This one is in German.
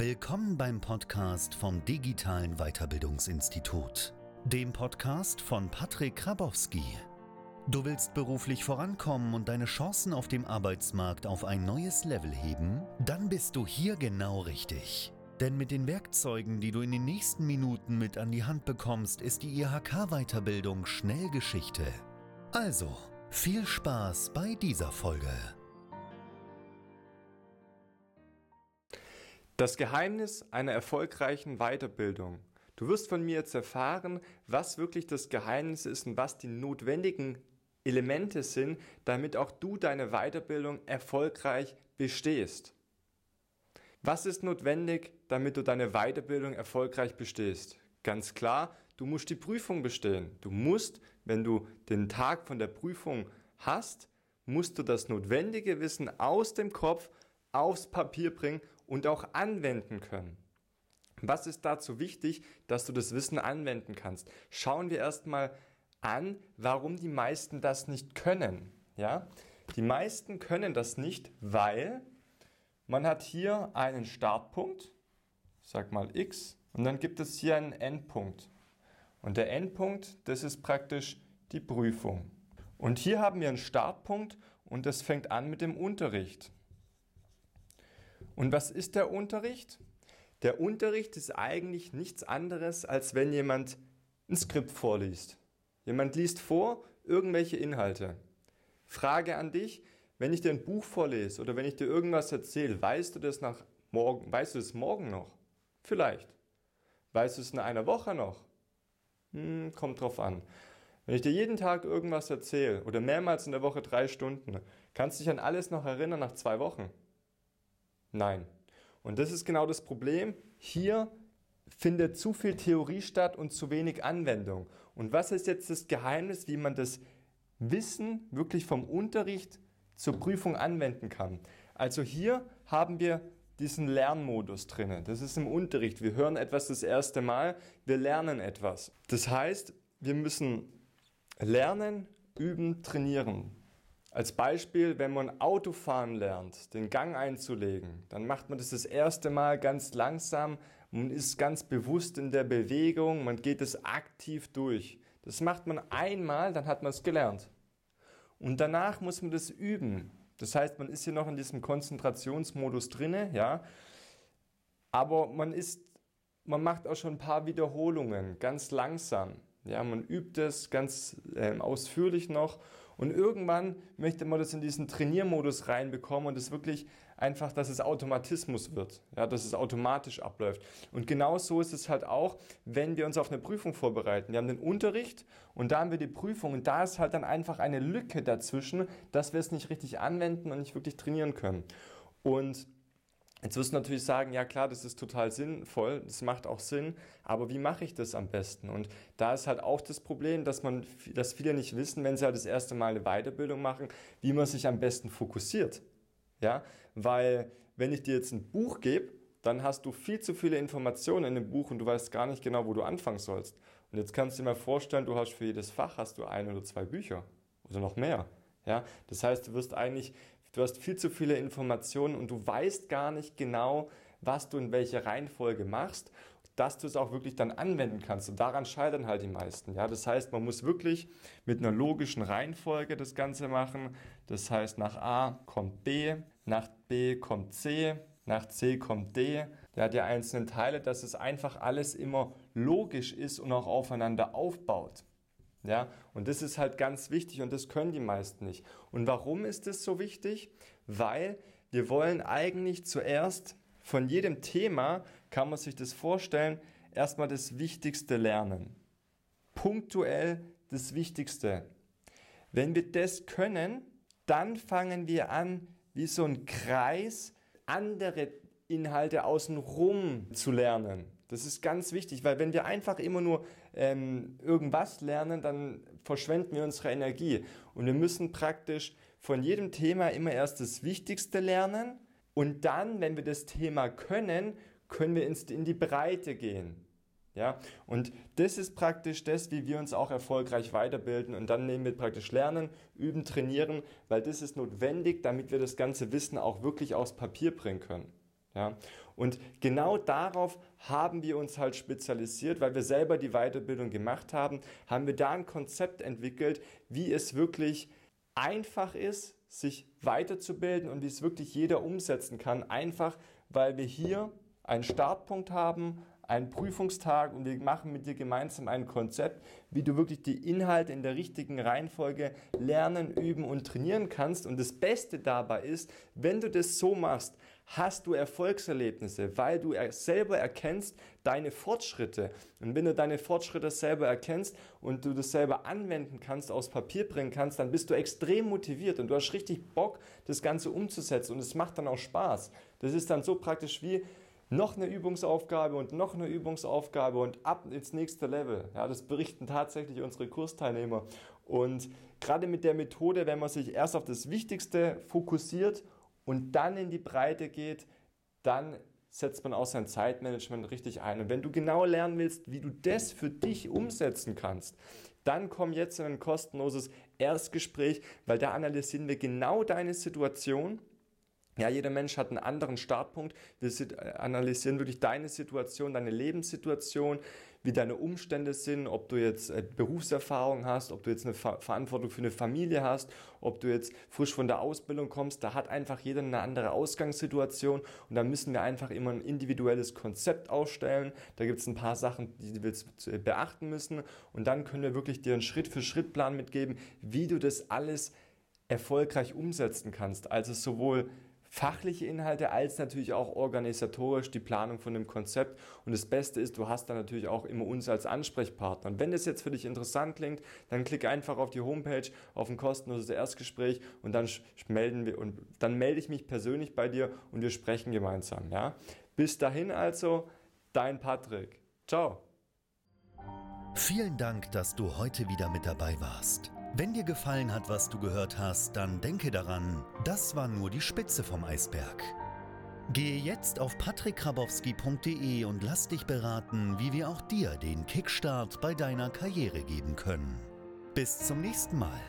Willkommen beim Podcast vom Digitalen Weiterbildungsinstitut, dem Podcast von Patrick Krabowski. Du willst beruflich vorankommen und deine Chancen auf dem Arbeitsmarkt auf ein neues Level heben? Dann bist du hier genau richtig. Denn mit den Werkzeugen, die du in den nächsten Minuten mit an die Hand bekommst, ist die IHK-Weiterbildung schnell Geschichte. Also, viel Spaß bei dieser Folge. Das Geheimnis einer erfolgreichen Weiterbildung. Du wirst von mir jetzt erfahren, was wirklich das Geheimnis ist und was die notwendigen Elemente sind, damit auch du deine Weiterbildung erfolgreich bestehst. Was ist notwendig, damit du deine Weiterbildung erfolgreich bestehst? Ganz klar, du musst die Prüfung bestehen. Du musst, wenn du den Tag von der Prüfung hast, musst du das notwendige Wissen aus dem Kopf aufs Papier bringen und auch anwenden können. Was ist dazu wichtig, dass du das Wissen anwenden kannst? Schauen wir erstmal an, warum die meisten das nicht können. Ja? Die meisten können das nicht, weil man hat hier einen Startpunkt, sag mal x, und dann gibt es hier einen Endpunkt. Und der Endpunkt, das ist praktisch die Prüfung. Und hier haben wir einen Startpunkt und das fängt an mit dem Unterricht. Und was ist der Unterricht? Der Unterricht ist eigentlich nichts anderes, als wenn jemand ein Skript vorliest. Jemand liest vor irgendwelche Inhalte. Frage an dich, wenn ich dir ein Buch vorlese oder wenn ich dir irgendwas erzähle, weißt du das nach morgen, weißt du es morgen noch? Vielleicht. Weißt du es in einer Woche noch? Hm, kommt drauf an. Wenn ich dir jeden Tag irgendwas erzähle oder mehrmals in der Woche drei Stunden, kannst du dich an alles noch erinnern nach zwei Wochen? Nein. Und das ist genau das Problem. Hier findet zu viel Theorie statt und zu wenig Anwendung. Und was ist jetzt das Geheimnis, wie man das Wissen wirklich vom Unterricht zur Prüfung anwenden kann? Also hier haben wir diesen Lernmodus drin. Das ist im Unterricht. Wir hören etwas das erste Mal, wir lernen etwas. Das heißt, wir müssen lernen, üben, trainieren. Als Beispiel, wenn man Autofahren lernt, den Gang einzulegen, dann macht man das das erste Mal ganz langsam, man ist ganz bewusst in der Bewegung, man geht es aktiv durch. Das macht man einmal, dann hat man es gelernt. Und danach muss man das üben. Das heißt, man ist hier noch in diesem Konzentrationsmodus drinne, ja. Aber man ist, man macht auch schon ein paar Wiederholungen, ganz langsam. Ja, man übt es ganz äh, ausführlich noch und irgendwann möchte man das in diesen Trainiermodus reinbekommen und es wirklich einfach, dass es Automatismus wird, ja, dass es automatisch abläuft. Und genau so ist es halt auch, wenn wir uns auf eine Prüfung vorbereiten. Wir haben den Unterricht und da haben wir die Prüfung und da ist halt dann einfach eine Lücke dazwischen, dass wir es nicht richtig anwenden und nicht wirklich trainieren können. Und Jetzt wirst du natürlich sagen, ja klar, das ist total sinnvoll, das macht auch Sinn, aber wie mache ich das am besten? Und da ist halt auch das Problem, dass man, dass viele nicht wissen, wenn sie halt das erste Mal eine Weiterbildung machen, wie man sich am besten fokussiert. Ja, weil wenn ich dir jetzt ein Buch gebe, dann hast du viel zu viele Informationen in dem Buch und du weißt gar nicht genau, wo du anfangen sollst. Und jetzt kannst du dir mal vorstellen, du hast für jedes Fach hast du ein oder zwei Bücher oder noch mehr. Ja, das heißt, du wirst eigentlich Du hast viel zu viele Informationen und du weißt gar nicht genau, was du in welcher Reihenfolge machst, dass du es auch wirklich dann anwenden kannst. Und daran scheitern halt die meisten. Ja, das heißt, man muss wirklich mit einer logischen Reihenfolge das Ganze machen. Das heißt, nach A kommt B, nach B kommt C, nach C kommt D. Ja einzelne Teile, dass es einfach alles immer logisch ist und auch aufeinander aufbaut. Ja, und das ist halt ganz wichtig und das können die meisten nicht. Und warum ist das so wichtig? Weil wir wollen eigentlich zuerst von jedem Thema, kann man sich das vorstellen, erstmal das Wichtigste lernen. Punktuell das Wichtigste. Wenn wir das können, dann fangen wir an, wie so ein Kreis andere Inhalte außenrum zu lernen. Das ist ganz wichtig, weil wenn wir einfach immer nur ähm, irgendwas lernen, dann verschwenden wir unsere Energie. Und wir müssen praktisch von jedem Thema immer erst das Wichtigste lernen und dann, wenn wir das Thema können, können wir in die Breite gehen. Ja, und das ist praktisch das, wie wir uns auch erfolgreich weiterbilden und dann nehmen wir praktisch lernen, üben, trainieren, weil das ist notwendig, damit wir das ganze Wissen auch wirklich aufs Papier bringen können. Ja? Und genau darauf haben wir uns halt spezialisiert, weil wir selber die Weiterbildung gemacht haben, haben wir da ein Konzept entwickelt, wie es wirklich einfach ist, sich weiterzubilden und wie es wirklich jeder umsetzen kann. Einfach, weil wir hier einen Startpunkt haben, einen Prüfungstag und wir machen mit dir gemeinsam ein Konzept, wie du wirklich die Inhalte in der richtigen Reihenfolge lernen, üben und trainieren kannst. Und das Beste dabei ist, wenn du das so machst, hast du Erfolgserlebnisse, weil du selber erkennst deine Fortschritte. Und wenn du deine Fortschritte selber erkennst und du das selber anwenden kannst, aus Papier bringen kannst, dann bist du extrem motiviert und du hast richtig Bock, das Ganze umzusetzen und es macht dann auch Spaß. Das ist dann so praktisch wie noch eine Übungsaufgabe und noch eine Übungsaufgabe und ab ins nächste Level. Ja, das berichten tatsächlich unsere Kursteilnehmer. Und gerade mit der Methode, wenn man sich erst auf das Wichtigste fokussiert und dann in die Breite geht, dann setzt man auch sein Zeitmanagement richtig ein. Und wenn du genau lernen willst, wie du das für dich umsetzen kannst, dann komm jetzt in ein kostenloses Erstgespräch, weil da analysieren wir genau deine Situation ja, jeder Mensch hat einen anderen Startpunkt. Wir analysieren wirklich deine Situation, deine Lebenssituation, wie deine Umstände sind, ob du jetzt äh, Berufserfahrung hast, ob du jetzt eine Verantwortung für eine Familie hast, ob du jetzt frisch von der Ausbildung kommst. Da hat einfach jeder eine andere Ausgangssituation und da müssen wir einfach immer ein individuelles Konzept aufstellen. Da gibt es ein paar Sachen, die wir äh, beachten müssen und dann können wir wirklich dir einen Schritt-für-Schritt-Plan mitgeben, wie du das alles erfolgreich umsetzen kannst. Also sowohl fachliche Inhalte als natürlich auch organisatorisch die Planung von dem Konzept. Und das Beste ist, du hast dann natürlich auch immer uns als Ansprechpartner. Und wenn das jetzt für dich interessant klingt, dann klick einfach auf die Homepage, auf ein kostenloses Erstgespräch und dann melden wir und dann melde ich mich persönlich bei dir und wir sprechen gemeinsam. Ja? Bis dahin also, dein Patrick. Ciao. Vielen Dank, dass du heute wieder mit dabei warst. Wenn dir gefallen hat, was du gehört hast, dann denke daran, das war nur die Spitze vom Eisberg. Gehe jetzt auf patrickkrabowski.de und lass dich beraten, wie wir auch dir den Kickstart bei deiner Karriere geben können. Bis zum nächsten Mal.